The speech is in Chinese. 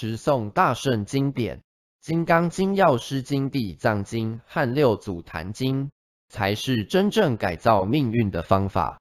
持诵大圣经典，《金刚经》《药师经》《地藏经》和六祖坛经，才是真正改造命运的方法。